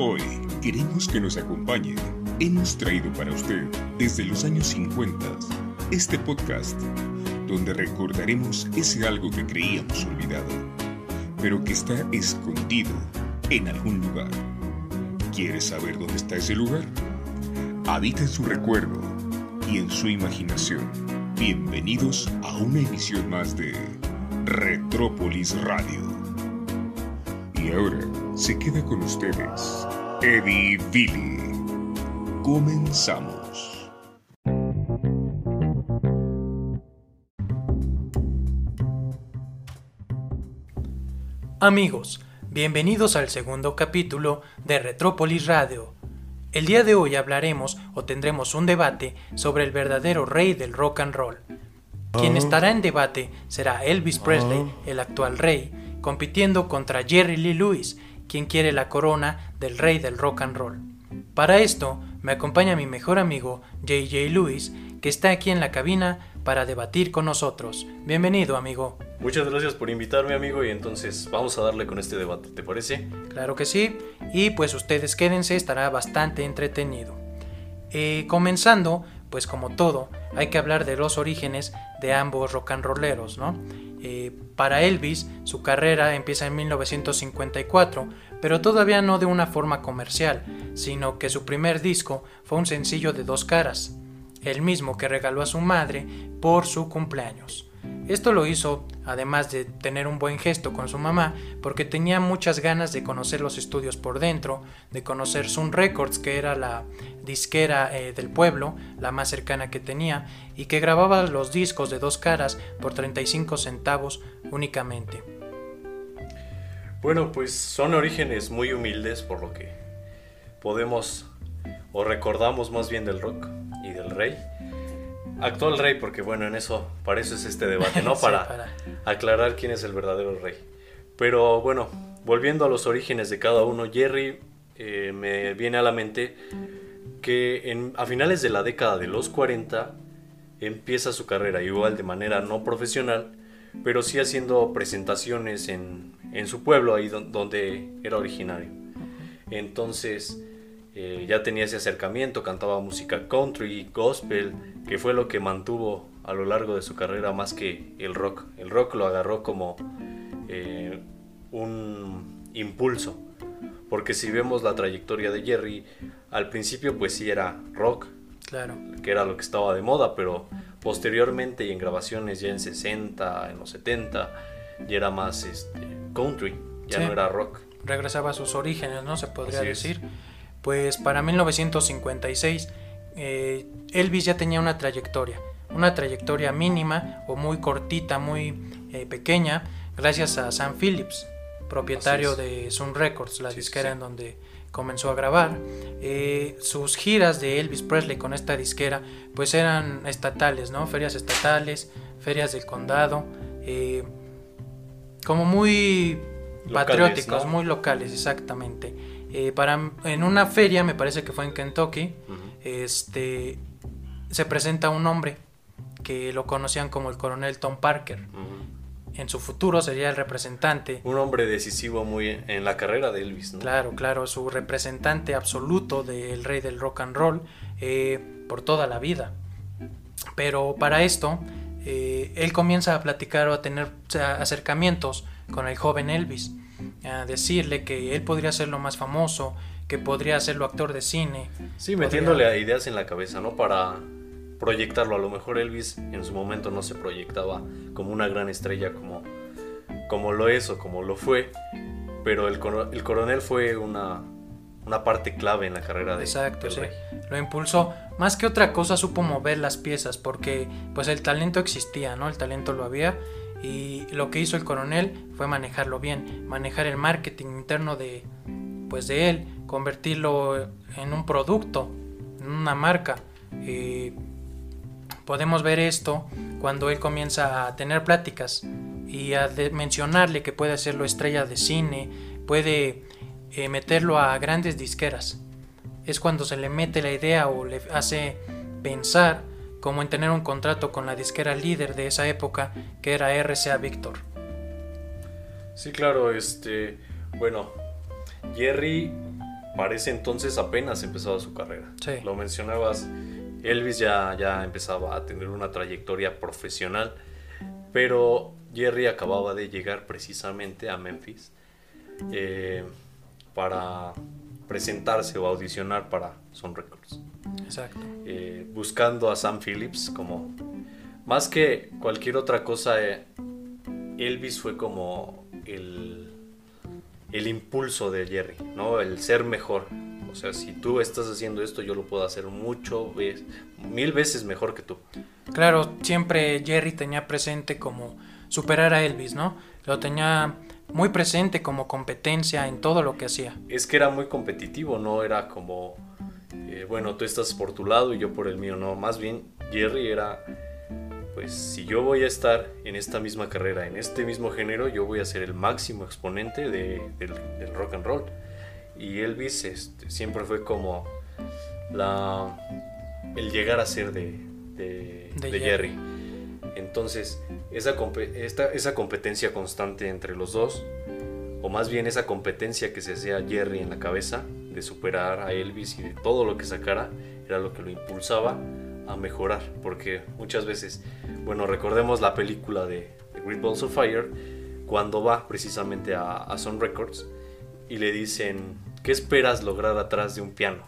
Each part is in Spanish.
Hoy queremos que nos acompañe. Hemos traído para usted desde los años 50 este podcast donde recordaremos ese algo que creíamos olvidado, pero que está escondido en algún lugar. ¿Quieres saber dónde está ese lugar? Habita en su recuerdo y en su imaginación. Bienvenidos a una emisión más de Retrópolis Radio. Y ahora se queda con ustedes Eddie Billy. Comenzamos. Amigos, bienvenidos al segundo capítulo de Retrópolis Radio. El día de hoy hablaremos o tendremos un debate sobre el verdadero rey del rock and roll. Quien estará en debate será Elvis Presley, el actual rey, compitiendo contra Jerry Lee Lewis, quien quiere la corona del rey del rock and roll. Para esto me acompaña mi mejor amigo JJ Lewis, que está aquí en la cabina para debatir con nosotros. Bienvenido, amigo. Muchas gracias por invitarme, amigo, y entonces vamos a darle con este debate, ¿te parece? Claro que sí, y pues ustedes quédense, estará bastante entretenido. Eh, comenzando, pues como todo, hay que hablar de los orígenes de ambos rock and rolleros, ¿no? Eh, para Elvis, su carrera empieza en 1954, pero todavía no de una forma comercial, sino que su primer disco fue un sencillo de dos caras, el mismo que regaló a su madre por su cumpleaños. Esto lo hizo, además de tener un buen gesto con su mamá, porque tenía muchas ganas de conocer los estudios por dentro, de conocer Sun Records, que era la disquera eh, del pueblo, la más cercana que tenía, y que grababa los discos de dos caras por 35 centavos únicamente. Bueno, pues son orígenes muy humildes, por lo que podemos o recordamos más bien del rock y del rey. Actual rey, porque bueno, en eso, para eso es este debate, ¿no? Sí, Para, aclarar quién es el verdadero rey. Pero bueno, volviendo a los orígenes de cada uno, Jerry eh, me viene a la mente que en- a finales de la década de los 40 empieza su carrera, igual de manera no profesional, pero sí haciendo presentaciones en, en su pueblo, ahí don- donde era originario. Entonces eh, ya tenía ese acercamiento, cantaba música country, gospel, que fue lo que mantuvo a lo largo de su carrera más que el rock. El rock lo agarró como eh, un impulso, porque si vemos la trayectoria de Jerry, al principio pues sí era rock, Claro. que era lo que estaba de moda, pero posteriormente y en grabaciones ya en 60, en los 70, ya era más este, country, ya Sí. no era rock. regresaba a sus orígenes, ¿no? Se podría Así es. Pues para 1956 eh, Elvis ya tenía una trayectoria, una trayectoria mínima o muy cortita, muy eh, pequeña, gracias a Sam Phillips, propietario de Sun Records, la sí, disquera sí. en donde comenzó a grabar. Eh, sus giras de Elvis Presley con esta disquera pues eran estatales, ¿no? Ferias estatales, ferias del condado, eh, como muy Locales, patrióticos, ¿no? muy locales, exactamente. Eh, para, en una feria, me parece que fue en Kentucky, este, se presenta un hombre que lo conocían como el coronel Tom Parker. En su futuro sería el representante, Un hombre decisivo muy en la carrera de Elvis, ¿no? claro, claro, su representante absoluto del rey del rock and roll eh, por toda la vida. Pero para esto, eh, él comienza a platicar o a tener acercamientos con el joven Elvis, a decirle que él podría ser lo más famoso, que podría serlo actor de cine. Sí, podría- metiéndole a ideas en la cabeza, ¿no? Para proyectarlo. A lo mejor Elvis en su momento no se proyectaba como una gran estrella como, como lo es o como lo fue, pero el, el coronel fue una, una parte clave en la carrera de Exacto, del sí. rey. Lo impulsó. Más que otra cosa supo mover las piezas porque pues el talento existía, ¿no? El talento lo había y lo que hizo el coronel fue manejarlo bien, manejar el marketing interno de pues de él, convertirlo en un producto, en una marca. Eh, podemos ver esto cuando él comienza a tener pláticas y a mencionarle que puede hacerlo estrella de cine, puede eh, meterlo a grandes disqueras. Es cuando se le mete la idea o le hace pensar como en tener un contrato con la disquera líder de esa época que era RCA Victor. Sí, claro, este, bueno, Jerry para ese entonces apenas empezaba su carrera. Sí. Lo mencionabas, Elvis ya, ya empezaba a tener una trayectoria profesional, pero Jerry acababa de llegar precisamente a Memphis eh, para presentarse o audicionar para Sun Records. Exacto. Eh, buscando a Sam Phillips como más que cualquier otra cosa eh, Elvis fue como el el impulso de Jerry no el ser mejor o sea si tú estás haciendo esto yo lo puedo hacer mucho mil veces mejor que tú Claro, siempre Jerry tenía presente como superar a Elvis, ¿no? Lo tenía muy presente como competencia en todo lo que hacía. es que era muy competitivo no era como eh, bueno tú estás por tu lado y yo por el mío no más bien Jerry era pues si yo voy a estar en esta misma carrera, en este mismo género, yo voy a ser el máximo exponente de- del, del rock and roll. Y Elvis este, siempre fue como la, el llegar a ser de, de- De. Jerry. Entonces, esa, esta- esa competencia constante entre los dos, o más bien esa competencia que se hacía Jerry en la cabeza, de superar a Elvis y de todo lo que sacara, era lo que lo impulsaba a mejorar. Porque muchas veces, bueno, recordemos la película de, de Great Balls of Fire, cuando va precisamente a, a Sun Records y le dicen, ¿qué esperas lograr atrás de un piano?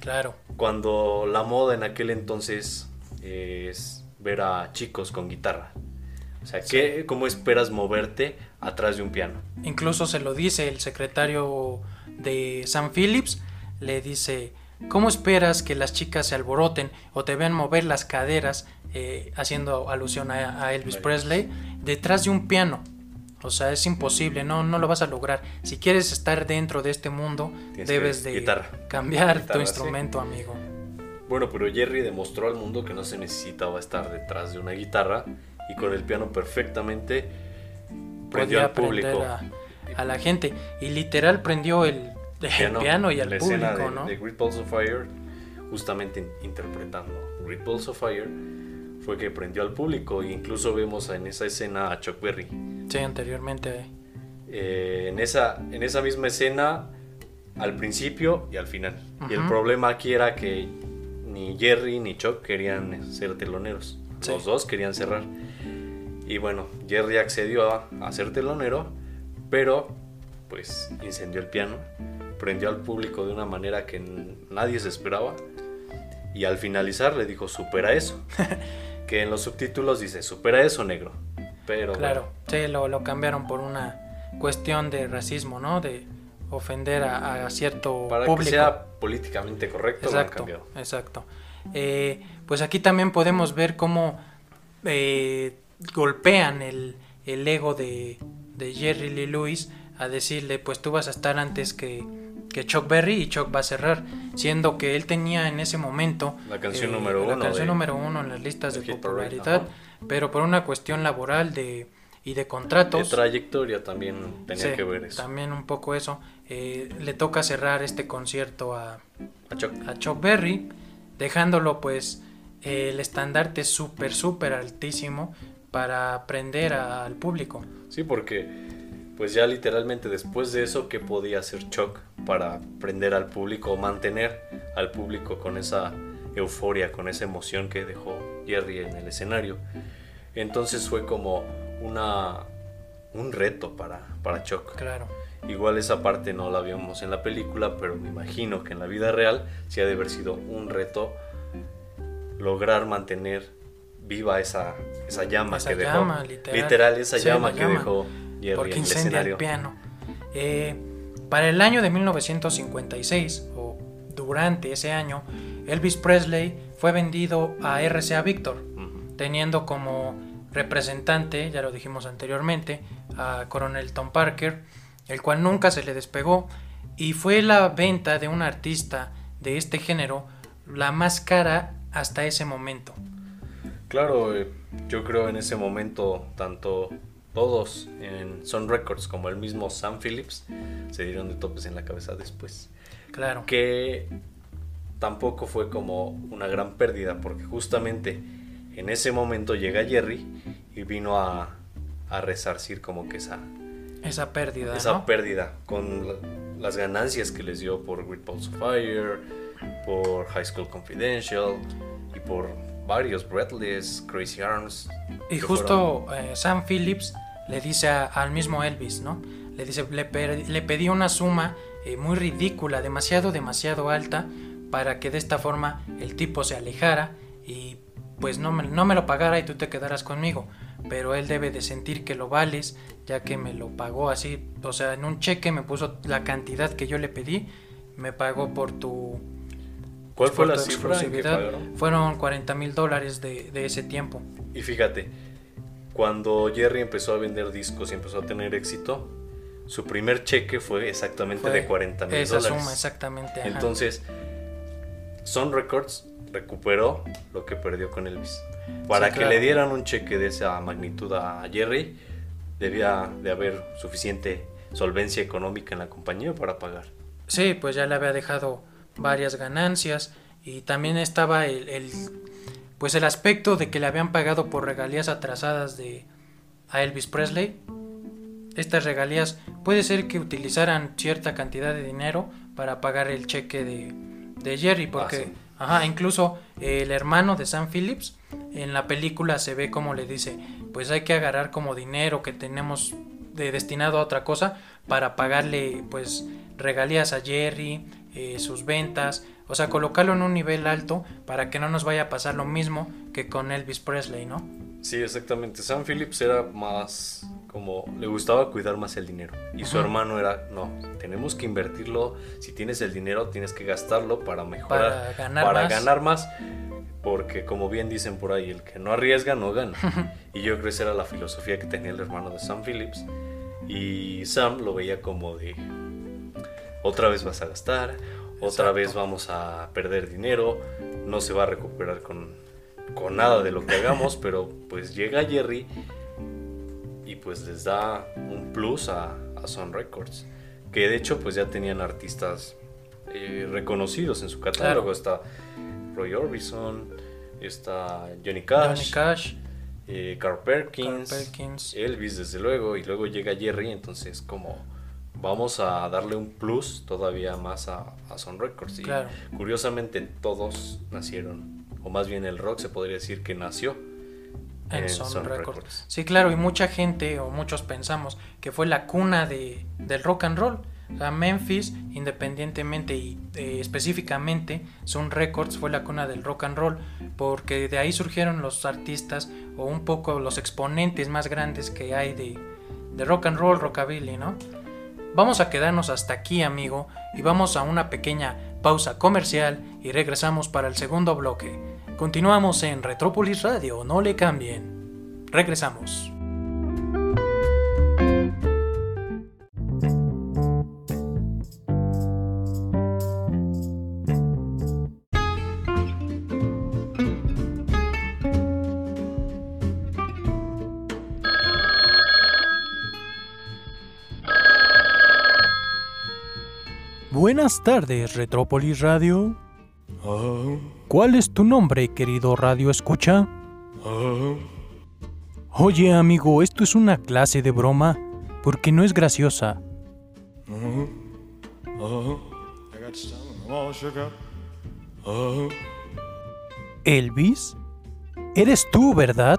Claro, Cuando la moda en aquel entonces es ver a chicos con guitarra. O sea, ¿qué, ¿cómo esperas moverte atrás de un piano? incluso se lo dice el secretario de Sam Phillips, le dice, ¿cómo esperas que las chicas se alboroten o te vean mover las caderas, eh, haciendo alusión a, a Elvis. Presley, detrás de un piano? O sea, es imposible, no, no lo vas a lograr. Si quieres estar dentro de este mundo, Tienes debes de guitarra. cambiar tu sí. instrumento, amigo. Bueno, pero Jerry demostró al mundo que no se necesitaba estar detrás de una guitarra y con el piano perfectamente prendió Podía al público. a, a la gente. Y literal prendió el, el piano, y al la público, escena de, ¿no? de Great Balls of Fire, justamente in- interpretando Great Balls of Fire, fue que prendió al público. E incluso vemos en esa escena a Chuck Berry. Sí, anteriormente. Eh, en, esa, en esa misma escena, al principio y al final. Y el problema aquí era que ni Jerry ni Chuck querían ser teloneros. Sí. Los dos querían cerrar. Y bueno, Jerry accedió a, a ser telonero, pero pues incendió el piano, prendió al público de una manera que nadie se esperaba. Y al finalizar le dijo, supera eso. que en los subtítulos dice, supera eso, negro. Pero Claro, sí, lo, lo cambiaron por una cuestión de racismo, ¿no? De ofender a, a cierto Para público. que sea políticamente correcto, lo han Exacto, cambiado. exacto. Eh, pues aquí también podemos ver cómo eh, golpean el, el ego de, de Jerry Lee Lewis a decirle, pues tú vas a estar antes que, que Chuck Berry y Chuck va a cerrar, siendo que él tenía en ese momento eh, La canción número la uno canción de- número uno en las listas de Parade, popularidad, pero por una cuestión laboral de, y de De contratos. trayectoria también tenía Sí, que ver eso. También un poco eso. Eh, le toca cerrar este concierto a, A Chuck. a Chuck Berry, dejándolo pues eh, el estandarte súper, súper altísimo para aprender a- al público. Sí, porque pues ya literalmente después de eso, ¿qué podía hacer Chuck para prender al público o mantener al público con esa euforia, con esa emoción que dejó Jerry en el escenario? Entonces fue como una un reto para, para Chuck. Claro, Igual esa parte no la vimos en la película, pero me imagino que en la vida real sí ha de haber sido un reto lograr mantener viva esa, esa llama Esa que dejó. llama, literal. esa Sí, llama la que llama. dejó Jerry porque en el incendia escenario. el piano. Eh, para el año de 1956, o durante ese año, Elvis Presley fue vendido a RCA Victor. Teniendo como representante, ya lo dijimos anteriormente, a Coronel Tom Parker, el cual nunca se le despegó, y fue la venta de un artista de este género la más cara hasta ese momento. Claro, eh, yo creo en ese momento tanto todos en Sun Records como el mismo Sam Phillips se dieron de topes en la cabeza después. Claro, que tampoco fue como una gran pérdida, porque justamente en ese momento llega Jerry y vino a, a resarcir como que esa, esa pérdida, esa ¿no? pérdida con la, las ganancias que les dio por Great Balls of Fire, por High School Confidential y por varios Breathless, Crazy Arms. Y justo eh, Sam Phillips le dice a- al mismo Elvis, ¿no? Le dice, le, pe- le pedí una suma eh, muy ridícula, demasiado, demasiado alta, para que de esta forma el tipo se alejara y pues no me, no me lo pagara y tú te quedaras conmigo. Pero él debe de sentir que lo vales, ya que me lo pagó así, o sea, en un cheque me puso la cantidad que yo le pedí, me pagó por tu, ¿Cuál fue la cifra en que pagaron? Fueron 40 mil dólares de, de ese tiempo. Y fíjate, cuando Jerry empezó a vender discos y empezó a tener éxito, su primer cheque fue exactamente Fue de 40 mil Esa dólares. suma, exactamente. ajá. Entonces, Sun Records recuperó lo que perdió con Elvis. Para Sí, que claro. le dieran un cheque de esa magnitud a Jerry, debía de haber suficiente solvencia económica en la compañía para pagar. Sí, pues ya le había dejado varias ganancias y también estaba el, el- pues el aspecto de que le habían pagado por regalías atrasadas de a Elvis Presley. Estas regalías puede ser que utilizaran cierta cantidad de dinero para pagar el cheque de, de Jerry, porque sí. Ajá, incluso el hermano de Sam Phillips en la película se ve como le dice, pues hay que agarrar como dinero que tenemos de, destinado a otra cosa para pagarle pues regalías a Jerry, eh, sus ventas, o sea, colocarlo en un nivel alto para que no nos vaya a pasar lo mismo que con Elvis Presley, ¿no? Sí, exactamente. Sam Phillips era más como le gustaba cuidar más el dinero y su hermano era no, tenemos que invertirlo. Si tienes el dinero tienes que gastarlo para mejorar, Para ganar para más. ganar más, porque como bien dicen por ahí, el que no arriesga no gana. y yo creo que esa era la filosofía que tenía el hermano de Sam Phillips y Sam lo veía como de otra vez vas a gastar, otra Exacto. vez vamos a perder dinero, no se va a recuperar con, con nada de lo que hagamos, pero pues llega Jerry y pues les da un plus a, a Sun Records, que de hecho pues ya tenían artistas eh, reconocidos en su catálogo, Claro. está Roy Orbison, está Johnny Cash, Johnny Cash, eh, Carl Carl Perkins, Perkins. Elvis desde luego, y luego llega Jerry, entonces como vamos a darle un plus todavía más a, a Sun Records. Y Claro. curiosamente todos nacieron, o más bien el rock se podría decir que nació en en Sun Sun Records. Records. Sí, claro, y mucha gente o muchos pensamos que fue la cuna de, del rock and roll. O sea, Memphis, independientemente y eh, específicamente, Sun Records fue la cuna del rock and roll, porque de ahí surgieron los artistas o un poco los exponentes más grandes que hay de, de rock and roll, rockabilly, ¿no? Vamos a quedarnos hasta aquí, amigo, y vamos a una pequeña pausa comercial y regresamos para el segundo bloque. Continuamos en Retrópolis Radio, no le cambien. Regresamos. Buenas tardes, Retrópolis Radio. ¿Cuál es tu nombre, querido Radio Escucha? Oye, amigo, esto es una clase de broma, porque no es graciosa. ¿Elvis? Eres tú, ¿verdad?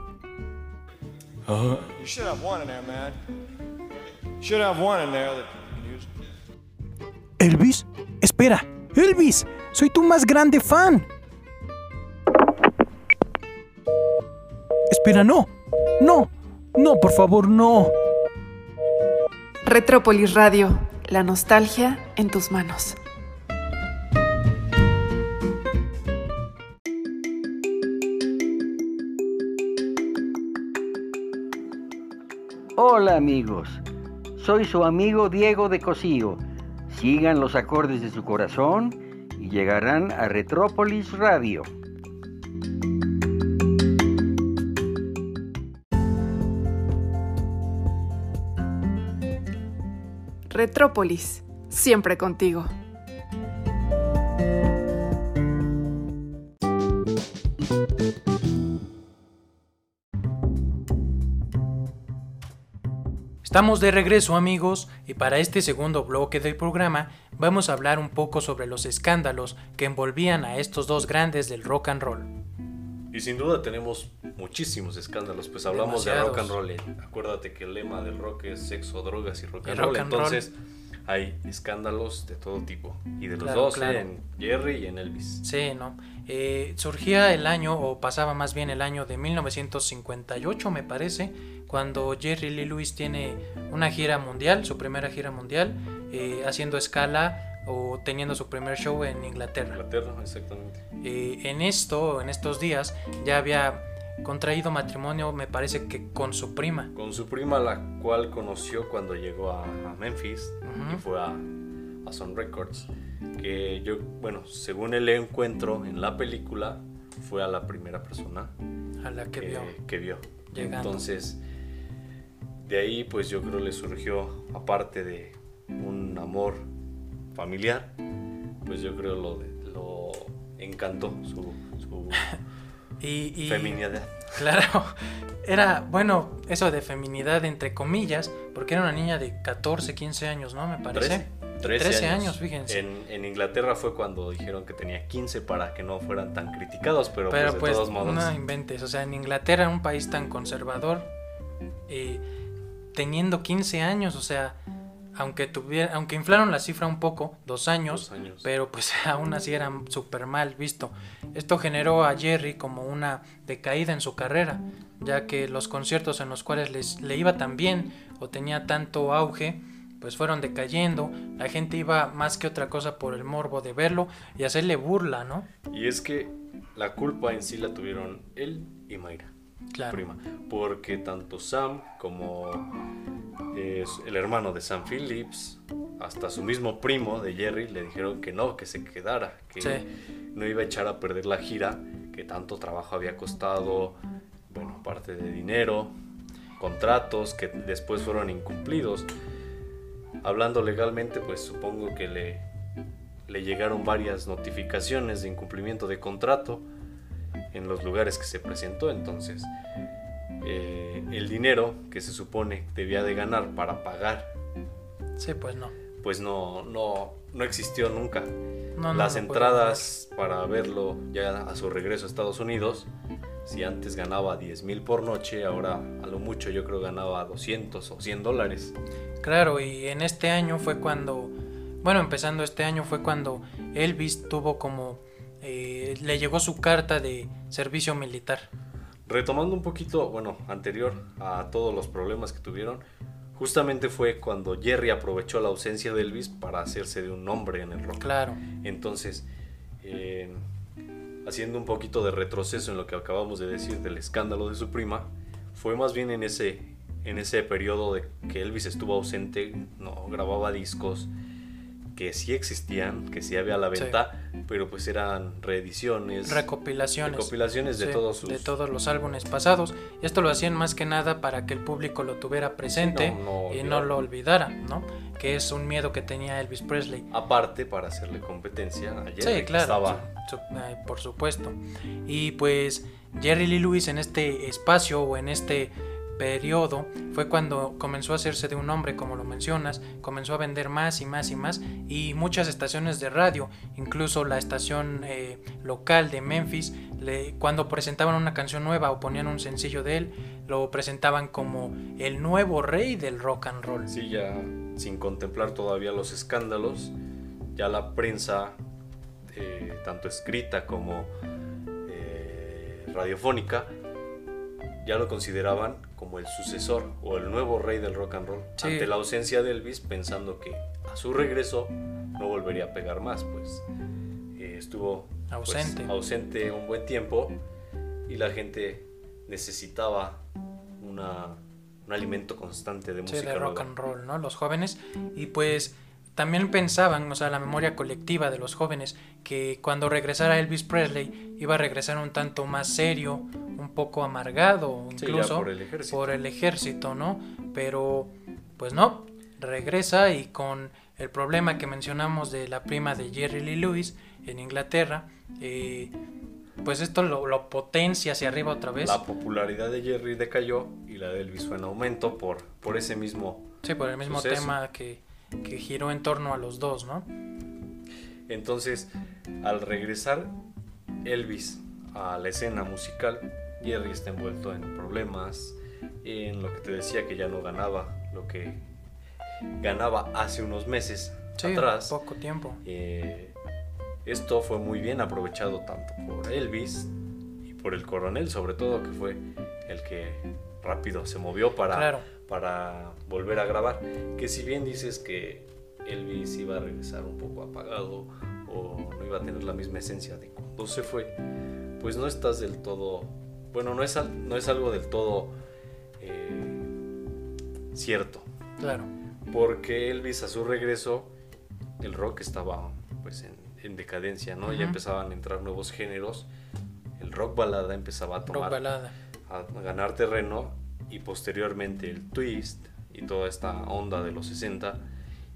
¿Elvis? Espera, Elvis, soy tu más grande fan. Espera, no, no, no, por favor, no. Retrópolis Radio, la nostalgia en tus manos. Hola amigos, soy su amigo Diego de Cosío. Sigan los acordes de su corazón y llegarán a Retrópolis Radio. Retrópolis, siempre contigo. Estamos de regreso amigos y para este segundo bloque del programa vamos a hablar un poco sobre los escándalos que envolvían a estos dos grandes del rock and roll. Y sin duda tenemos muchísimos escándalos, pues hablamos de rock and roll. Acuérdate que el lema del rock es sexo, drogas y rock and roll. Entonces hay escándalos de todo tipo. Y de los dos, en Jerry y en Elvis. Sí, ¿no? Eh, surgía el año, o pasaba más bien el año de 1958, me parece, cuando Jerry Lee Lewis tiene una gira mundial, su primera gira mundial, eh, haciendo escala o teniendo su primer show en Inglaterra. Inglaterra, exactamente. Eh, en esto, en estos días, ya había contraído matrimonio, me parece que con su prima. Con su prima, la cual conoció cuando llegó a, Memphis y fue a, a Sun Records. Que yo, bueno, según el encuentro en la película, fue a la primera persona a la que, vio. Que vio. Entonces, de ahí, pues yo creo le surgió, aparte de un amor familiar, pues yo creo lo, lo encantó su, y, feminidad. Claro, era, bueno, eso de feminidad entre comillas, porque era una niña de 14, 15 años, ¿no? Me parece. 13, años. fíjense. En, Inglaterra fue cuando dijeron que tenía 15 para que no fueran tan criticados, pero, pues, de pues, todos modos. No inventes, o sea, en Inglaterra, un país tan conservador, eh, teniendo 15 años, o sea, aunque tuviera, aunque inflaron la cifra un poco, dos años, pero pues aún así era súper mal visto. Esto generó a Jerry como una decaída en su carrera, ya que los conciertos en los cuales les, le iba tan bien o tenía tanto auge, pues fueron decayendo, la gente iba más que otra cosa por el morbo de verlo y hacerle burla, ¿no? Y es que la culpa en sí la tuvieron él y Mayra, claro. prima, porque tanto Sam como el hermano de Sam Phillips, hasta su mismo primo de Jerry le dijeron que no, que se quedara, que no iba a echar a perder la gira, que tanto trabajo había costado, bueno, parte de dinero, contratos que después fueron incumplidos. Hablando legalmente, pues supongo que le, le llegaron varias notificaciones de incumplimiento de contrato en los lugares que se presentó, entonces eh, el dinero que se supone debía de ganar para pagar. Sí, pues no. Pues no, no, no existió nunca. Las entradas para verlo ya a su regreso a Estados Unidos, si antes ganaba 10 mil por noche, ahora a lo mucho yo creo ganaba 200 o 100 dólares. Claro, y en este año fue cuando, bueno, empezando este año fue cuando Elvis tuvo como, eh, le llegó su carta de servicio militar. Retomando un poquito, bueno, anterior a todos los problemas que tuvieron, justamente fue cuando Jerry aprovechó la ausencia de Elvis para hacerse de un nombre en el rock. Claro. Entonces, eh, haciendo un poquito de retroceso en lo que acabamos de decir del escándalo de su prima, fue más bien en ese, en ese periodo de que Elvis estuvo ausente, no grababa discos, que sí existían, que sí había a la venta, pero pues eran reediciones, recopilaciones, recopilaciones de todos sus... de todos los álbumes pasados. Esto lo hacían más que nada para que el público lo tuviera presente y no lo olvidara, ¿no? Que es un miedo que tenía Elvis Presley. Aparte para hacerle competencia a Jerry, sí, claro, estaba... por supuesto. Y pues Jerry Lee Lewis en este espacio o en este periodo fue cuando comenzó a hacerse de un nombre, como lo mencionas, comenzó a vender más y más y más y muchas estaciones de radio, incluso la estación eh, local de Memphis, cuando presentaban una canción nueva o ponían un sencillo de él, lo presentaban como el nuevo rey del rock and roll. Sí, ya sin contemplar todavía los escándalos, ya la prensa, eh, tanto escrita como eh, radiofónica, ya lo consideraban como el sucesor o el nuevo rey del rock and roll ante la ausencia de Elvis pensando que a su regreso no volvería a pegar más pues eh, estuvo pues, ausente. ausente un buen tiempo y la gente necesitaba una, un alimento constante de música de rock and roll no los jóvenes. Y pues también pensaban, o sea, la memoria colectiva de los jóvenes, que cuando regresara Elvis Presley iba a regresar un tanto más serio, un poco amargado, incluso por, el ejército, ¿no? Pero, pues no, regresa y con el problema que mencionamos de la prima de Jerry Lee Lewis en Inglaterra, eh, pues esto lo, potencia hacia arriba otra vez. La popularidad de Jerry decayó y y la de Elvis fue en aumento por, por ese mismo... Sí, por el mismo Suceso. tema que, que giró en torno a los dos, ¿no? Entonces, al regresar Elvis a la escena musical, Jerry está envuelto en problemas, en lo que te decía que ya no ganaba lo que ganaba hace unos meses Sí, atrás. poco tiempo. Eh, esto fue muy bien aprovechado tanto por Elvis y por el coronel, sobre todo, que fue el que rápido se movió para, Claro. Para volver a grabar. Que si bien dices que Elvis iba a regresar un poco apagado o no iba a tener la misma esencia de cuando se fue, pues no estás del todo, bueno, no es, no es algo del todo eh, cierto. Claro. Porque Elvis a su regreso, el rock estaba pues en, en decadencia, ¿no? Ya empezaban a entrar nuevos géneros, el rock balada empezaba a tomar, balada. a ganar terreno y posteriormente el twist y toda esta onda de los 60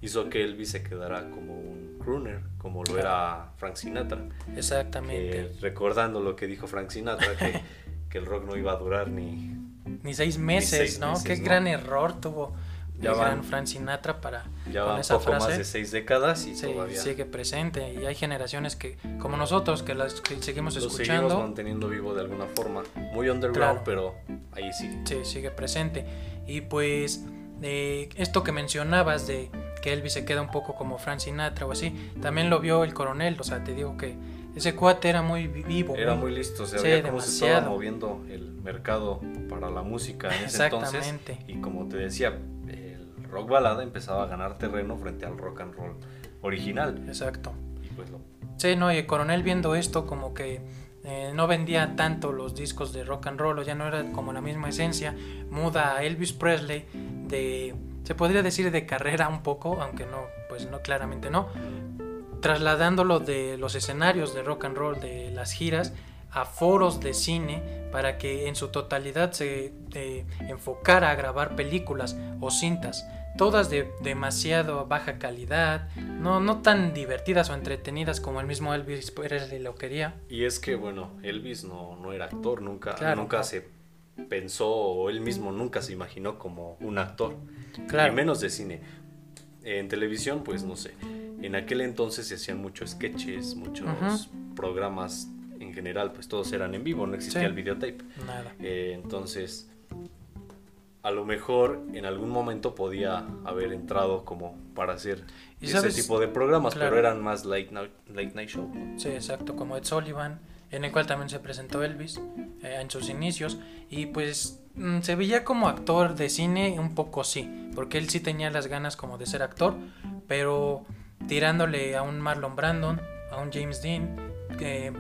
hizo que Elvis se quedara como un crooner, como lo era Frank Sinatra. Exactamente. Que, recordando lo que dijo Frank Sinatra, que, que el rock no iba a durar ni, Ni seis meses, seis ¿no? meses, Qué ¿no? gran error tuvo Ya el van- gran Frank Sinatra para ya con van esa poco frase. más de seis décadas y Sí, todavía sigue presente y hay generaciones que como nosotros que las que seguimos lo seguimos escuchando manteniendo vivo de alguna forma. Muy underground, Claro. pero ahí sí. sí, sigue presente y pues eh, esto que mencionabas de que Elvis se queda un poco como Frank Sinatra o así también lo vio el coronel o sea te digo que ese cuate era muy vi- vivo Era muy listo, se Sí, veía cómo se estaba moviendo el mercado para la música en ese entonces. Exactamente. Y como te decía, rock balada empezaba a ganar terreno frente al rock and roll original. exacto. Y pues lo Sí, no, y el coronel viendo esto como que eh, no vendía tanto los discos de rock and roll, o ya no era como la misma esencia, muda a Elvis Presley de, se podría decir de carrera un poco, aunque no, pues no, claramente no, trasladándolo de los escenarios de rock and roll, de las giras, a foros de cine para que en su totalidad se eh, enfocara a grabar películas o cintas, todas de demasiado baja calidad, no, no tan divertidas o entretenidas como el mismo Elvis Presley lo quería. Y es que, bueno, Elvis no, no era actor, nunca, Claro. nunca se pensó o él mismo nunca se imaginó como un actor, Claro. y menos de cine. En televisión, pues no sé. En aquel entonces se hacían muchos sketches, muchos programas en general, pues todos eran en vivo, no existía Sí. el videotape. Nada. Eh, entonces, a lo mejor en algún momento podía haber entrado como para hacer Y ese sabes- tipo de programas, Claro. pero eran más late night, late night show. ¿no? Sí, exacto, como Ed Sullivan, en el cual también se presentó Elvis eh, en sus inicios. Y pues mm, se veía como actor de cine, un poco sí, porque él sí tenía las ganas como de ser actor, pero tirándole a un Marlon Brandon, a un James Dean, eh,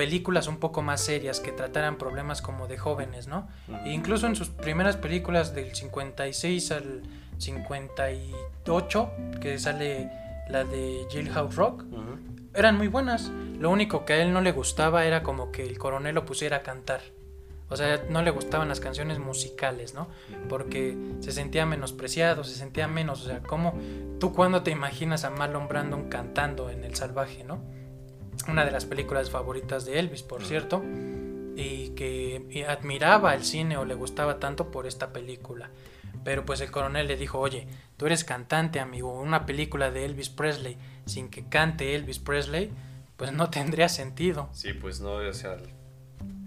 películas un poco más serias que trataran problemas como de jóvenes, ¿no? E incluso en sus primeras películas del 56 al 58, que sale la de Jailhouse Rock, eran muy buenas. Lo único que a él no le gustaba era como que el coronel lo pusiera a cantar. O sea, no le gustaban las canciones musicales, ¿no? Porque se sentía menospreciado, se sentía menos. O sea, como tú cuando te imaginas a Marlon Brandon cantando en El Salvaje, ¿no? Una de las películas favoritas de Elvis, por cierto. Y que y admiraba el cine o le gustaba tanto por esta película. Pero pues el coronel le dijo, oye, tú eres cantante, amigo. Una película de Elvis Presley sin que cante Elvis Presley, pues no tendría sentido. Sí, pues no, o sea,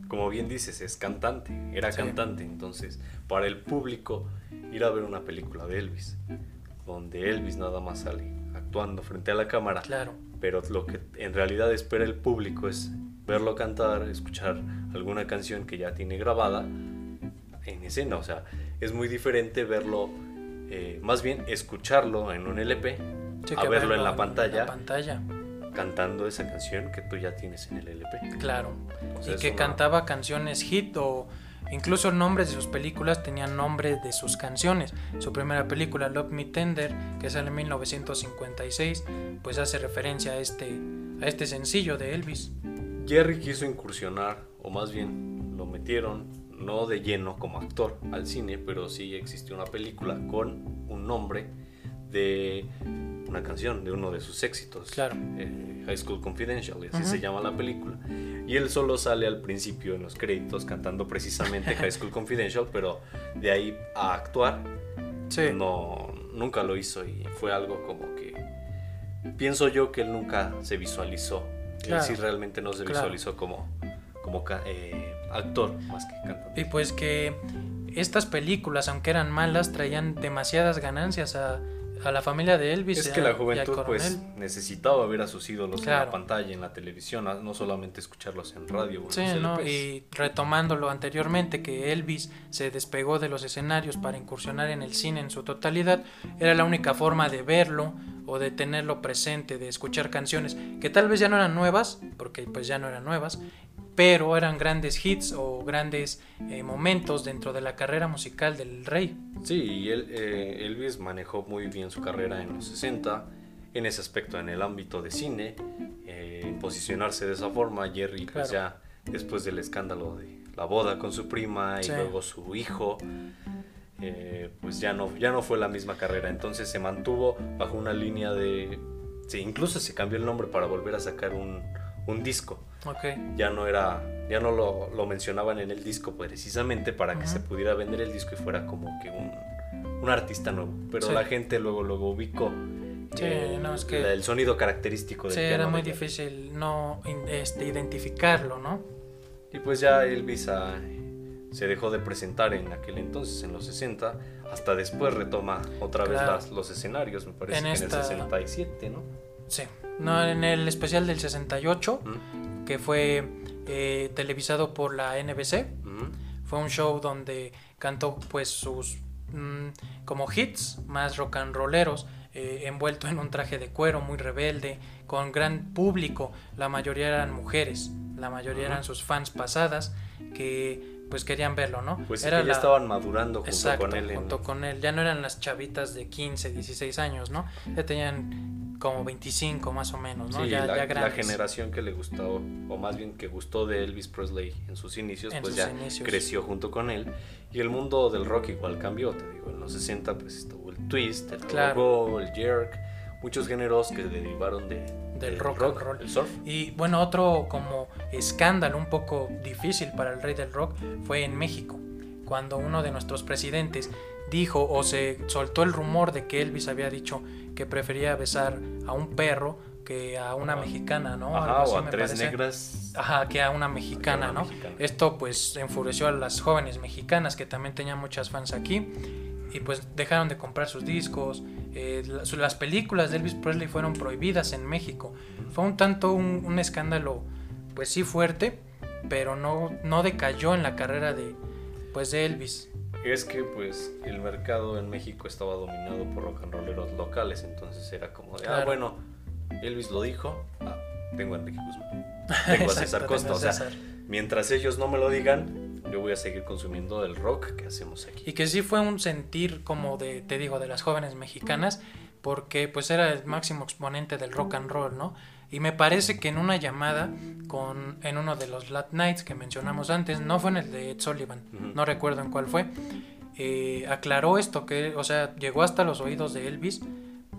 como bien dices, es cantante, era Sí. cantante, entonces para el público ir a ver una película de Elvis, donde Elvis nada más sale actuando frente a la cámara, Claro, pero lo que en realidad espera el público es verlo cantar, escuchar alguna canción que ya tiene grabada en escena, o sea, es muy diferente verlo, eh, más bien escucharlo en un LP, sí a verlo en la pantalla, la pantalla, cantando esa canción que tú ya tienes en el LP. claro. O sea, y que una- cantaba canciones hit o incluso nombres de sus películas tenían nombre de sus canciones. Su primera película, Love Me Tender, que sale en 1956, pues hace referencia a este, a este sencillo de Elvis. Jerry quiso incursionar, o más bien lo metieron, no de lleno como actor al cine, pero sí existió una película con un nombre de una canción de uno de sus éxitos, Claro. eh, High School Confidential, y así se llama la película. Y él solo sale al principio en los créditos cantando precisamente High School Confidential, pero de ahí a actuar Sí. no, nunca lo hizo y fue algo como que pienso yo que él nunca se visualizó. Claro. Él sí realmente no se Claro. visualizó como, como ca- eh, actor más que cantante. Y pues que estas películas, aunque eran malas, traían demasiadas ganancias a, a la familia de Elvis. Es que a- la juventud pues necesitaba ver a sus ídolos en Claro. la pantalla, en la televisión, no solamente escucharlos en radio. o en Sí, los ¿no? Y retomando lo anteriormente, que Elvis se despegó de los escenarios para incursionar en el cine en su totalidad, era la única forma de verlo o de tenerlo presente, de escuchar canciones que tal vez ya no eran nuevas, porque pues ya no eran nuevas, pero eran grandes hits o grandes eh, momentos dentro de la carrera musical del rey. Sí, y él, eh, Elvis manejó muy bien su carrera en los 60, en ese aspecto, en el ámbito de cine, eh, posicionarse de esa forma. Jerry, pues ya después del escándalo de la boda con su prima y Sí. luego su hijo, eh, pues ya no, ya no fue la misma carrera. Entonces se mantuvo bajo una línea de... Sí, incluso se cambió el nombre para volver a sacar un, un disco Ok, ya no era, ya no lo, lo mencionaban en el disco precisamente para que se pudiera vender el disco y fuera como que un, un artista nuevo. Pero Sí. la gente luego, luego ubicó Sí, eh, no, es que- la- el sonido característico del sí, piano era muy difícil no este, identificarlo, ¿no? Y pues ya Elvis ah, se dejó de presentar en aquel entonces, en los 60, hasta después retoma otra vez las- los escenarios, me parece En que esta- en el 67, ¿no? Sí, no, en el especial del 68, ¿Mm? que fue eh, televisado por la NBC, ¿Mm? fue un show donde cantó pues sus mm, como hits más rock and rolleros, eh, envuelto en un traje de cuero muy rebelde, con gran público, la mayoría eran mujeres, la mayoría eran sus fans pasadas que pues querían verlo, ¿no? Pues Era que ya la- estaban madurando junto Exacto, con él. en- junto con él. Ya no eran las chavitas de 15, 16 años, ¿no? Ya tenían como 25 más o menos, ¿no? Sí, ya, la, ya la generación que le gustó, o más bien que gustó de Elvis Presley en sus inicios, En pues sus ya inicios. creció junto con él. Y el mundo del rock igual cambió, te digo, en los 60 pues estuvo el twist, el Claro. el jerk, muchos géneros que derivaron de, Del del rock and roll. el surf. Y bueno, otro como escándalo un poco difícil para el rey del rock fue en México, cuando uno de nuestros presidentes dijo o se soltó el rumor de que Elvis había dicho que prefería besar a un perro que a una mexicana, ¿no? Algo Ajá, así o a me tres parece. negras. Ajá, que a una mexicana, una ¿no? mexicana. Esto pues enfureció a las jóvenes mexicanas que también tenían muchas fans aquí y pues dejaron de comprar sus discos. eh, las películas de Elvis Presley fueron prohibidas en México. Fue un tanto un, un escándalo pues sí fuerte, pero no, no decayó en la carrera de pues de Elvis. Es que pues el mercado en México estaba dominado por rock and rolleros locales, entonces era como de, ah, bueno, Elvis lo dijo, ah, tengo a Enrique Guzmán, tengo a César Costa, o sea, mientras ellos no me lo digan, yo voy a seguir consumiendo el rock que hacemos aquí. Y que sí fue un sentir como de, te digo, de las jóvenes mexicanas, porque pues era el máximo exponente del rock and roll, ¿no? Y me parece que en una llamada con, en uno de los Lat Nights que mencionamos antes, no fue en el de Ed Sullivan, Ujú. no recuerdo en cuál fue, eh, aclaró esto, que, o sea, llegó hasta los oídos de Elvis,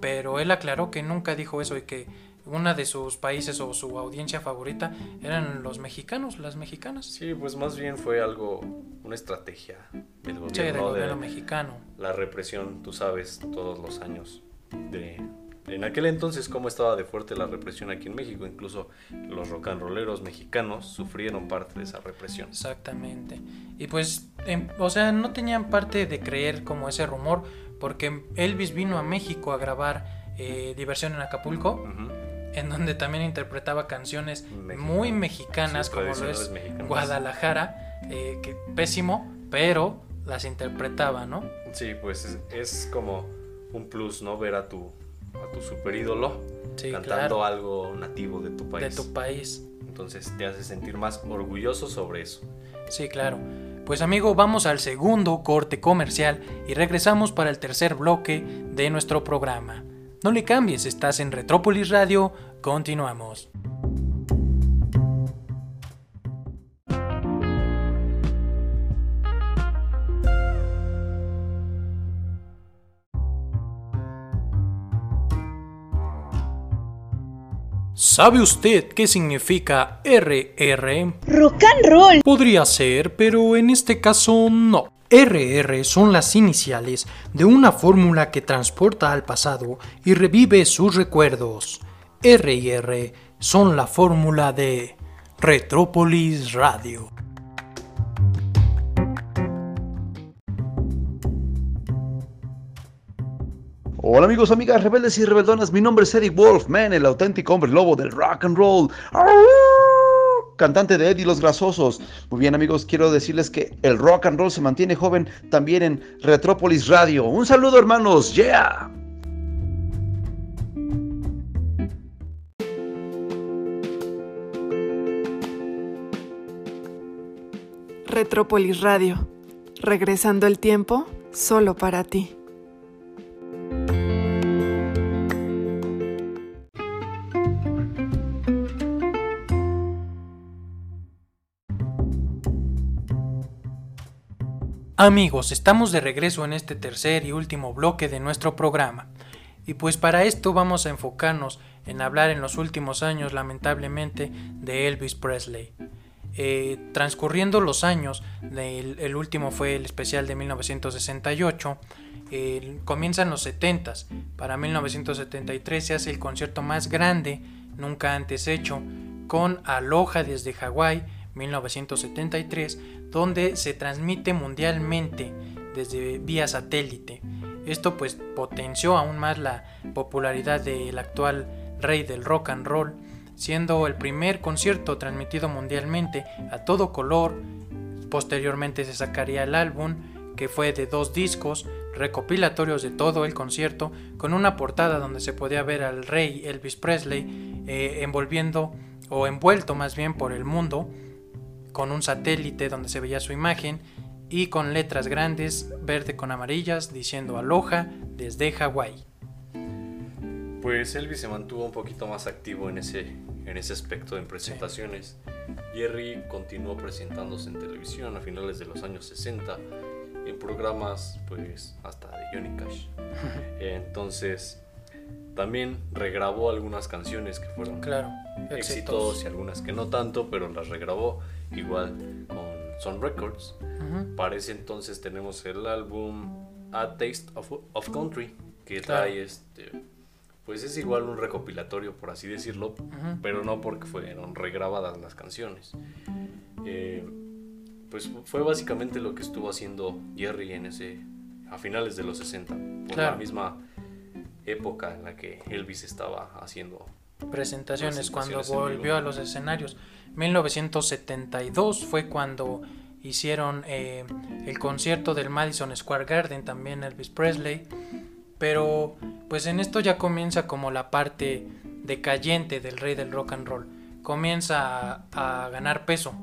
pero él aclaró que nunca dijo eso y que una de sus países o su audiencia favorita eran los mexicanos, las mexicanas. Sí, pues más bien fue algo, una estrategia del Sí, del gobierno, gobierno de mexicano. la represión, tú sabes, todos los años de... En aquel entonces, cómo estaba de fuerte la represión aquí en México, incluso los rock and rolleros mexicanos sufrieron parte de esa represión. Exactamente. Y pues, em, o sea, no tenían parte de creer como ese rumor, porque Elvis vino a México a grabar eh, Diversión en Acapulco, en donde también interpretaba canciones muy mexicanas, Sí, como lo es mexicanas. Guadalajara, eh, que pésimo, pero las interpretaba, ¿no? Sí, pues es, es como un plus, ¿no? Ver a tu, a tu super ídolo Sí, cantando claro. algo nativo de tu De país. tu país. Entonces te hace sentir más orgulloso sobre eso. Sí, claro. Pues amigo, vamos al segundo corte comercial y regresamos para el tercer bloque de nuestro programa. No le cambies, estás en Retrópolis Radio, continuamos. ¿Sabe usted qué significa RR? Rock and roll. Podría ser, pero en este caso no. RR son las iniciales de una fórmula que transporta al pasado y revive sus recuerdos. R y R son la fórmula de Retrópolis Radio. Hola amigos, amigas, rebeldes y rebeldonas, mi nombre es Eddie Wolfman, el auténtico hombre lobo del rock and roll. Cantante de Eddie Los Grasosos. Muy bien amigos, quiero decirles que el rock and roll se mantiene joven también en Retrópolis Radio. Un saludo hermanos, yeah. Retrópolis Radio. Regresando el tiempo solo para ti. Amigos, estamos de regreso en este tercer y último bloque de nuestro programa. Y pues para esto vamos a enfocarnos en hablar en los últimos años, lamentablemente, de Elvis Presley. Eh, transcurriendo los años, el, último fue el especial de 1968, eh, comienzan los 70s, para 1973 se hace el concierto más grande nunca antes hecho, con Aloha desde Hawái, 1973, donde se transmite mundialmente desde vía satélite. Esto pues potenció aún más la popularidad del actual rey del rock and roll, siendo el primer concierto transmitido mundialmente a todo color. Posteriormente se sacaría el álbum, que fue de dos discos recopilatorios de todo el concierto, con una portada donde se podía ver al rey Elvis Presley eh, envolviendo o envuelto más bien por el mundo con un satélite donde se veía su imagen y con letras grandes verde con amarillas diciendo aloha desde Hawái. Pues Elvis se mantuvo un poquito más activo en ese, en ese aspecto en presentaciones. Jerry continuó presentándose en televisión a finales de los años 60 en programas pues hasta de Johnny Cash. Entonces también regrabó algunas canciones que fueron claro, éxitos y algunas que no tanto, pero las regrabó igual con Sun Records. Uh -huh. Para ese entonces tenemos el álbum A Taste of, of Country, que trae claro. este, pues es igual un recopilatorio, por así decirlo, uh -huh. pero no porque fueron regrabadas las canciones. Eh, pues fue básicamente lo que estuvo haciendo Jerry en ese, a finales de los 60, por Claro. la misma época en la que Elvis estaba haciendo presentaciones cuando Presentaciones en vivo. volvió a los escenarios. 1972 fue cuando hicieron eh, el concierto del Madison Square Garden, también Elvis Presley. Pero pues en esto ya comienza como la parte decayente del rey del rock and roll. Comienza a, a ganar peso,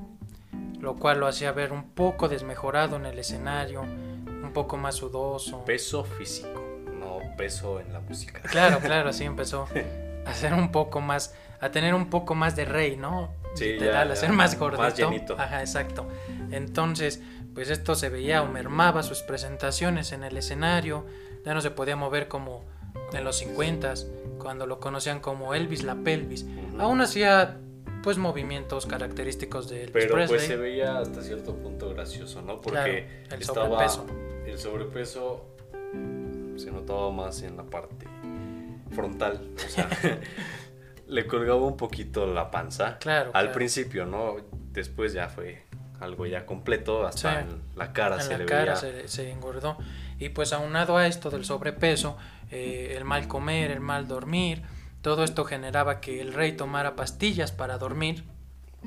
lo cual lo hacía ver un poco desmejorado en el escenario, un poco más sudoso. peso físico, no peso en la música. Claro, claro, así empezó a ser un poco más, a tener un poco más de rey, ¿no? Sí, Literal, ya, ser más gordito. más llenito. Ajá, exacto. Entonces, pues esto se veía o mermaba sus presentaciones en el escenario, ya no se podía mover como en los 50 cuando lo conocían como Elvis la pelvis. Ujú. Aún hacía pues movimientos característicos de Elvis Pero Presley. pues se veía hasta cierto punto gracioso, ¿no? Porque Claro, el estaba sobrepeso. el sobrepeso se notaba más en la parte frontal, o sea, le colgaba un poquito la panza Claro, al claro. principio, ¿no? Después ya fue algo ya completo, hasta Sí. en la cara en se la le cara veía. se, se engordó. Y pues aunado a esto del sobrepeso, eh, el mal comer, el mal dormir, todo esto generaba que el rey tomara pastillas para dormir.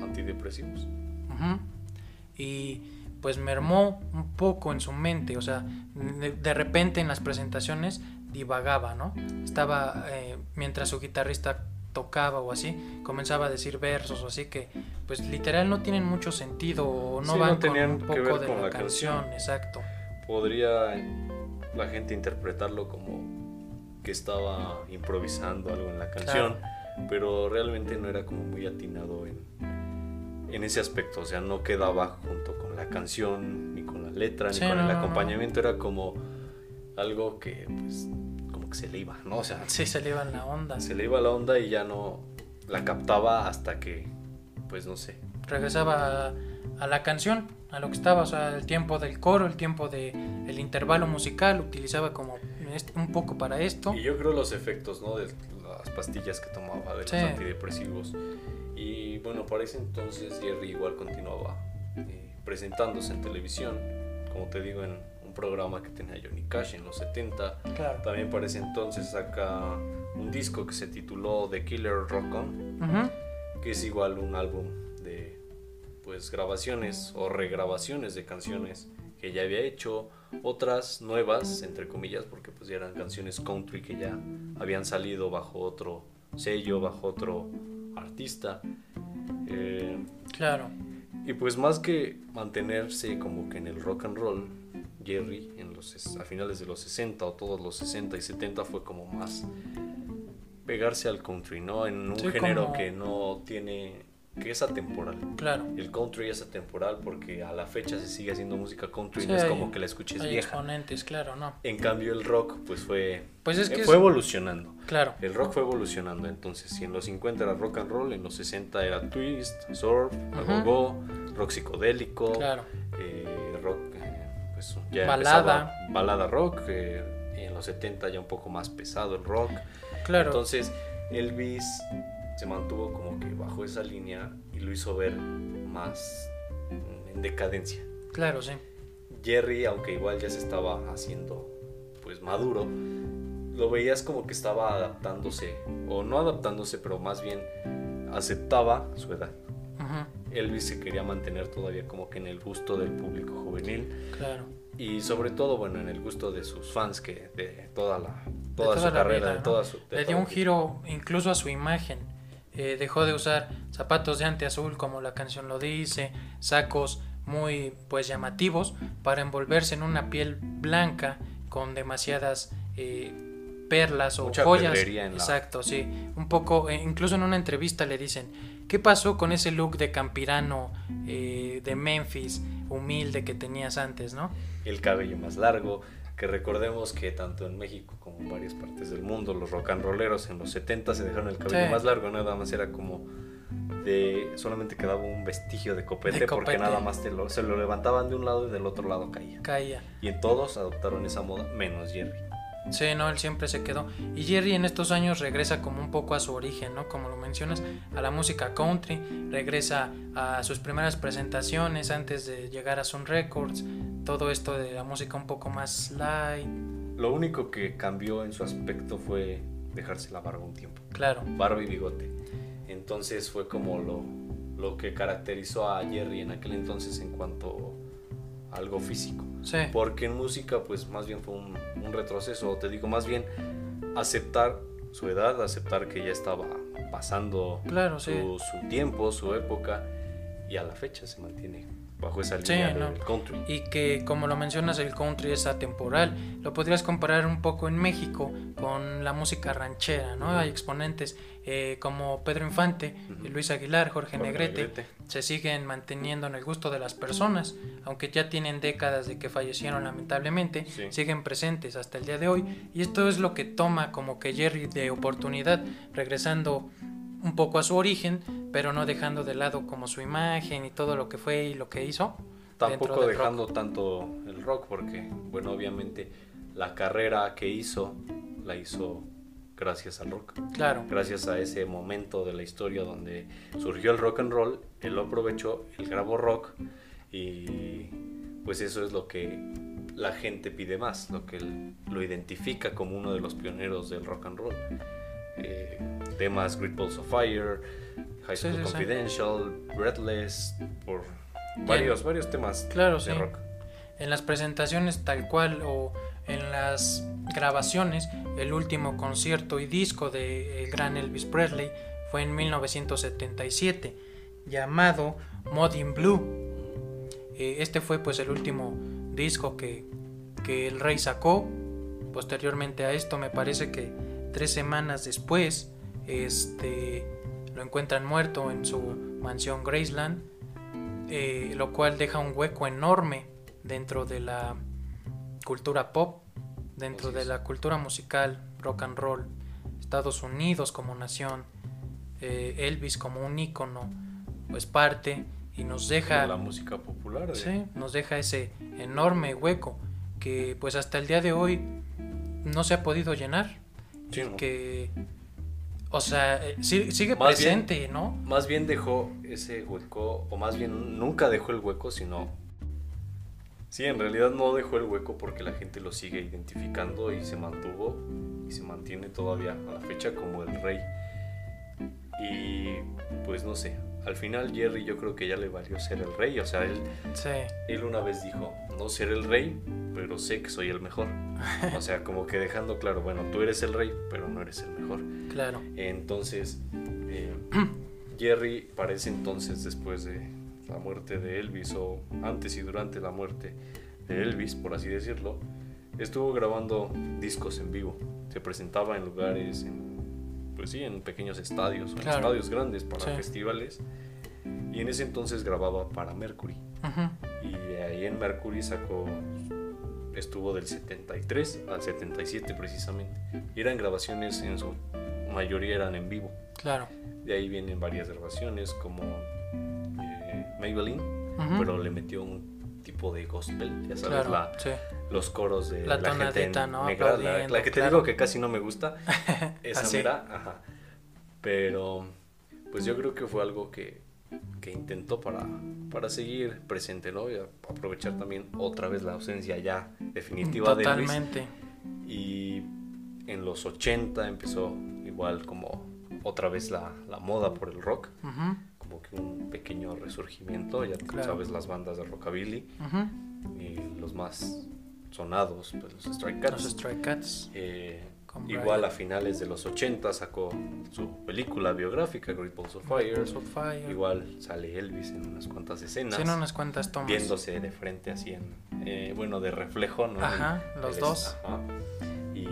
antidepresivos. Ujú. Y pues mermó un poco en su mente, o sea, de, de repente en las presentaciones divagaba, ¿no? Estaba, eh, mientras su guitarrista tocaba o así, comenzaba a decir versos o así que pues literal no tienen mucho sentido o no Sí, van no con tenían un que poco ver de con la, la canción, canción. exacto. Podría la gente interpretarlo como que estaba improvisando algo en la canción, pero realmente no era como muy atinado en, en ese aspecto, o sea, no quedaba junto con la canción, ni con la letra, ni con no, el no. acompañamiento, era como algo que pues se le iba, ¿no? O sea, Sí, se le iba en la onda. se le iba la onda y ya no, la captaba hasta que, pues no sé. Regresaba a, a la canción, a lo que estaba, o sea, el tiempo del coro, el tiempo del el intervalo musical, utilizaba como este- un poco para esto. Y yo creo los efectos, ¿no? De las pastillas que tomaba, de los Sí. antidepresivos. Y bueno, para ese entonces Jerry igual continuaba eh, presentándose en televisión, como te digo, en programa que tenía Johnny Cash en los 70. Claro. También para ese entonces saca un disco que se tituló The Killer Rock On, que es igual un álbum de pues grabaciones o regrabaciones de canciones que ya había hecho, otras nuevas, entre comillas, porque pues ya eran canciones country que ya habían salido bajo otro sello, bajo otro artista. Eh, Claro. y pues más que mantenerse como que en el rock and roll, Jerry en los, a finales de los 60 o todos los 60 y 70 fue como más pegarse al country, ¿no? En un Sí, género como- que no tiene, que es atemporal. Claro. El country es atemporal porque a la fecha se sigue haciendo música country y Sí, no es hay- como que la escuches Hay vieja. exponentes, claro, ¿no? En cambio el rock pues fue, Pues es eh, que fue es- evolucionando. Claro. El rock fue evolucionando, entonces si en los 50 era rock and roll, en los 60 era twist, surf, Ujú. go rock psicodélico, Claro. Pues ya Balada. empezaba balada rock, eh, en los 70 ya un poco más pesado el rock. Claro. Entonces Elvis se mantuvo como que bajo esa línea y lo hizo ver más en decadencia. Claro, sí. Jerry, aunque igual ya se estaba haciendo pues maduro, lo veías como que estaba adaptándose, o no adaptándose, pero más bien aceptaba su edad. Ujú. Elvis se quería mantener todavía como que en el gusto del público juvenil Claro. y sobre todo, bueno, en el gusto de sus fans que de toda la De toda, su la carrera, vida, de ¿no? toda su de Le dio un giro incluso a su imagen. Eh, dejó de usar zapatos de ante azul como la canción lo dice, sacos muy pues llamativos para envolverse en una piel blanca con demasiadas eh, perlas o Mucha joyas. en la- Exacto, sí. Un poco, eh, incluso en una entrevista le dicen, ¿qué pasó con ese look de campirano eh, de Memphis, humilde que tenías antes, no? el cabello más largo, que recordemos que tanto en México como en varias partes del mundo los rock and rolleros en los 70 se dejaron el cabello Sí. más largo, nada más era como de solamente quedaba un vestigio de copete, De porque nada más te lo, se lo levantaban de un lado y del otro lado caía. Caía. Y en todos adoptaron esa moda, menos Jerry. Sí, no, él siempre se quedó. Y Jerry en estos años regresa como un poco a su origen, ¿no? Como lo mencionas, a la música country, regresa a sus primeras presentaciones antes de llegar a Sun Records, todo esto de la música un poco más light, Lo único que cambió en su aspecto fue dejarse la barba un tiempo. claro. barba y bigote. Entonces fue como lo, lo que caracterizó a Jerry en aquel entonces en cuanto algo físico. Sí, Porque en música pues más bien fue un, un retroceso, o te digo más bien aceptar su edad, aceptar que ya estaba pasando Claro, sí. su, su tiempo, su época y a la fecha se mantiene bajo esa Sí, línea ¿no? del country. y que como lo mencionas el country es atemporal lo podrías comparar un poco en México con la música ranchera no hay exponentes eh, como Pedro Infante Ujú. Luis Aguilar Jorge, Jorge Negrete, Negrete. se siguen manteniendo en el gusto de las personas aunque ya tienen décadas de que fallecieron lamentablemente Sí. siguen presentes hasta el día de hoy y esto es lo que toma como que Jerry de oportunidad regresando un poco a su origen pero no dejando de lado como su imagen y todo lo que fue y lo que hizo Tampoco del rock. dejando tanto el rock porque, bueno, obviamente la carrera que hizo la hizo gracias al rock. Claro, Gracias a ese momento de la historia donde surgió el rock and roll, él lo aprovechó, él grabó rock y pues eso es lo que la gente pide más, lo que lo identifica como uno de los pioneros del rock and roll. Eh, temas Great Balls of Fire, High School sí, sí. Confidential, Breathless, por varios, varios temas Claro, de sí. rock. en las presentaciones tal cual o en las grabaciones, el último concierto y disco de el gran Elvis Presley fue en 1977, llamado Mod in Blue. Eh, Este fue pues el último disco que, que el rey sacó. Posteriormente a esto me parece que tres semanas después este, lo encuentran muerto en su mansión Graceland, eh, lo cual deja un hueco enorme dentro de la cultura pop, dentro de la cultura musical, rock and roll, Estados Unidos como nación. eh, Elvis como un ícono pues parte y nos deja la música popular. de- Sí, nos deja ese enorme hueco que pues hasta el día de hoy no se ha podido llenar. Sí, y ¿no? que, o sea, eh, sí- sigue Más bien- presente, ¿no? Más bien dejó ese hueco, o más bien nunca dejó el hueco, sino... Sí, en realidad no dejó el hueco porque la gente lo sigue identificando y se mantuvo y se mantiene todavía a la fecha como el rey. Y pues no sé, al final Jerry yo creo que ya le valió ser el rey, o sea, él, Sí, él una vez dijo, no ser el rey, pero sé que soy el mejor. O sea, como que dejando claro, bueno, tú eres el rey, pero no eres el mejor. claro. Entonces, eh, Jerry parece entonces después de la muerte de Elvis o antes y durante la muerte de Elvis, por así decirlo, estuvo grabando discos en vivo. Se presentaba en lugares, en, pues sí, en pequeños estadios o en estadios grandes para Sí. festivales. Y en ese entonces grababa para Mercury. Y ahí en Mercury sacó, estuvo del 73 al 77 precisamente. Y eran grabaciones en su mayoría eran en vivo. Claro. De ahí vienen varias grabaciones como eh, Maybelline, pero le metió un tipo de gospel, ya sabes, claro, la- sí. Los coros de La la, gente ¿no? negra, la, que te claro. digo que casi no me gusta, esa Así. mera, ajá. Pero pues yo creo que fue algo que, que intentó para, para seguir presente, ¿no? Y aprovechar también otra vez la ausencia ya definitiva de Elvis. Totalmente. Y en los 80 empezó igual como otra vez la, la moda por el rock, como que un pequeño resurgimiento, ya Claro. sabes las bandas de rockabilly y los más sonados, pues los Strike Cats. Los Stray Cats. Eh, igual Brian. a finales de los 80 sacó su película biográfica Great Balls of Fire. Balls of Fire. Igual sale Elvis en unas cuantas escenas. Sí, en unas cuantas tomas. Viéndose de frente así en, eh, bueno, de reflejo, ¿no? Ajá, los dos. ajá. Y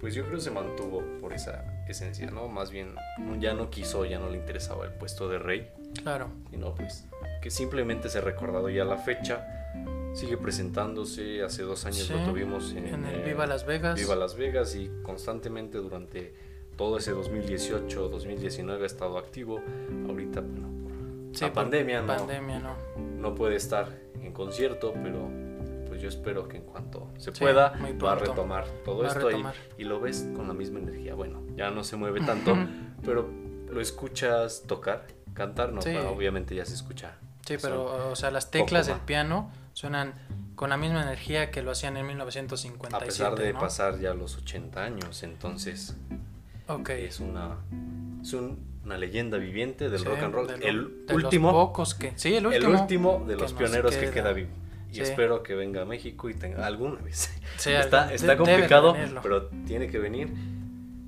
pues yo creo que se mantuvo por esa esencia, ¿no? Más bien ya no quiso, ya no le interesaba el puesto de rey, Claro. sino pues que simplemente se ha recordado ya la fecha. Sigue presentándose, hace dos años Sí, lo tuvimos en, En el eh, Viva Las Vegas. Viva Las Vegas y constantemente durante todo ese 2018, 2019 ha estado activo. Ahorita, bueno, por Sí, la por pandemia, no, Pandemia, no. no puede estar en concierto, pero pues yo espero que en cuanto se Sí, pueda va a retomar todo Va esto y- retomar. Y, lo ves con la misma energía. Bueno, ya no se mueve tanto, pero lo escuchas tocar, cantar, no, Sí. Obviamente ya se escucha. Sí, pero, o sea, las teclas del piano suenan con la misma energía que lo hacían en 1957. a pesar de ¿no? pasar ya los 80 años, entonces Ok. es una es un- una leyenda viviente del Sí, rock and roll. el de los último pocos que. Sí, el el último. último de los pioneros que queda. vivo. Y Sí. espero que venga a México y tenga alguna vez. Sí, está algún- está de- complicado, pero tiene que venir,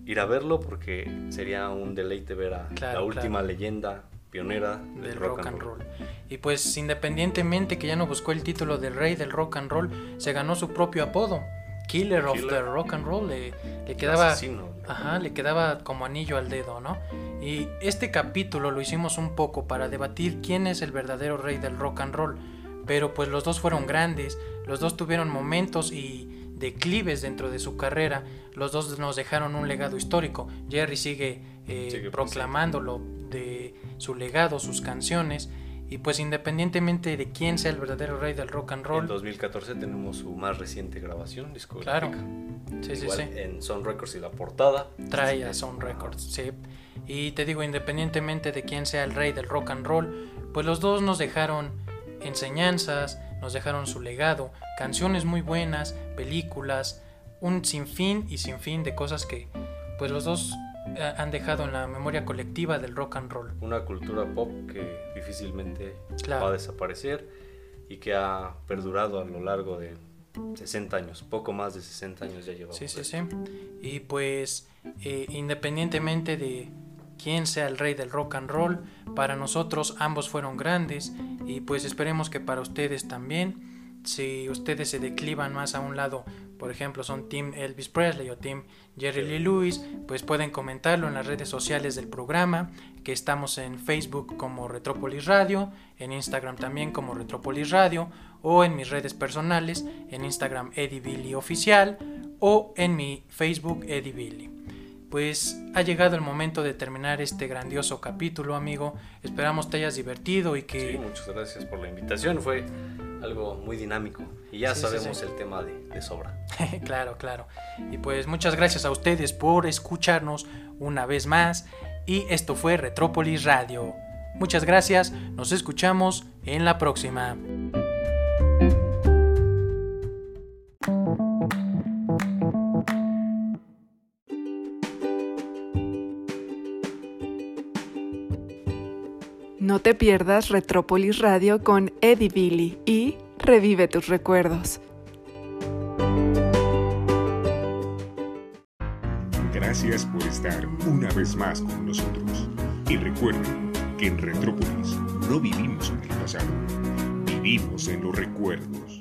ir a verlo porque sería un deleite ver a Claro, la última claro. leyenda pionera del, del rock, and roll. Y pues independientemente que ya no buscó el título de rey del rock and roll, se ganó su propio apodo. Killer, of the rock and roll. Le, le quedaba. Ajá, le quedaba como anillo al dedo, ¿no? Y este capítulo lo hicimos un poco para debatir quién es el verdadero rey del rock and roll. Pero pues los dos fueron grandes, los dos tuvieron momentos y declives dentro de su carrera, los dos nos dejaron un legado histórico. Jerry sigue, eh, Sigue proclamándolo de su legado, sus canciones. Y pues independientemente de quién sea el verdadero rey del rock and En roll, 2014 tenemos su más reciente grabación claro, discográfica. sí, sí, Igual sí. en Sun Records y la portada. trae a Sound. Records, sí. Y te digo, independientemente de quién sea el rey del rock and roll, pues los dos nos dejaron enseñanzas, nos dejaron su legado, canciones muy buenas, películas, un sinfín y sinfín de cosas que pues los dos han dejado en la memoria colectiva del rock and roll. Una cultura pop que difícilmente Claro. va a desaparecer y que ha perdurado a lo largo de 60 años, poco más de 60 años ya llevamos. Sí, sí, sí. Y pues eh, independientemente de quién sea el rey del rock and roll, para nosotros ambos fueron grandes y pues esperemos que para ustedes también. Si ustedes se declivan más a un lado, por ejemplo, son Team Elvis Presley o Team Jerry Lee Lewis, pues pueden comentarlo en las redes sociales del programa, que estamos en Facebook como Retrópolis Radio, en Instagram también como Retrópolis Radio, o en mis redes personales, en Instagram Eddie Billy Oficial o en mi Facebook Eddie Billy. Pues ha llegado el momento de terminar este grandioso capítulo, amigo. Esperamos te hayas divertido y que... Sí, muchas gracias por la invitación. Fue algo muy dinámico y ya Sí, sí, sabemos sí. el tema de, de sobra. claro, claro. Y pues muchas gracias a ustedes por escucharnos una vez más. Y esto fue Retrópolis Radio. Muchas gracias, nos escuchamos en la próxima. No te pierdas Retrópolis Radio con Eddie Billy y revive tus recuerdos. Gracias por estar una vez más con nosotros. Y recuerden que en Retrópolis no vivimos en el pasado, vivimos en los recuerdos.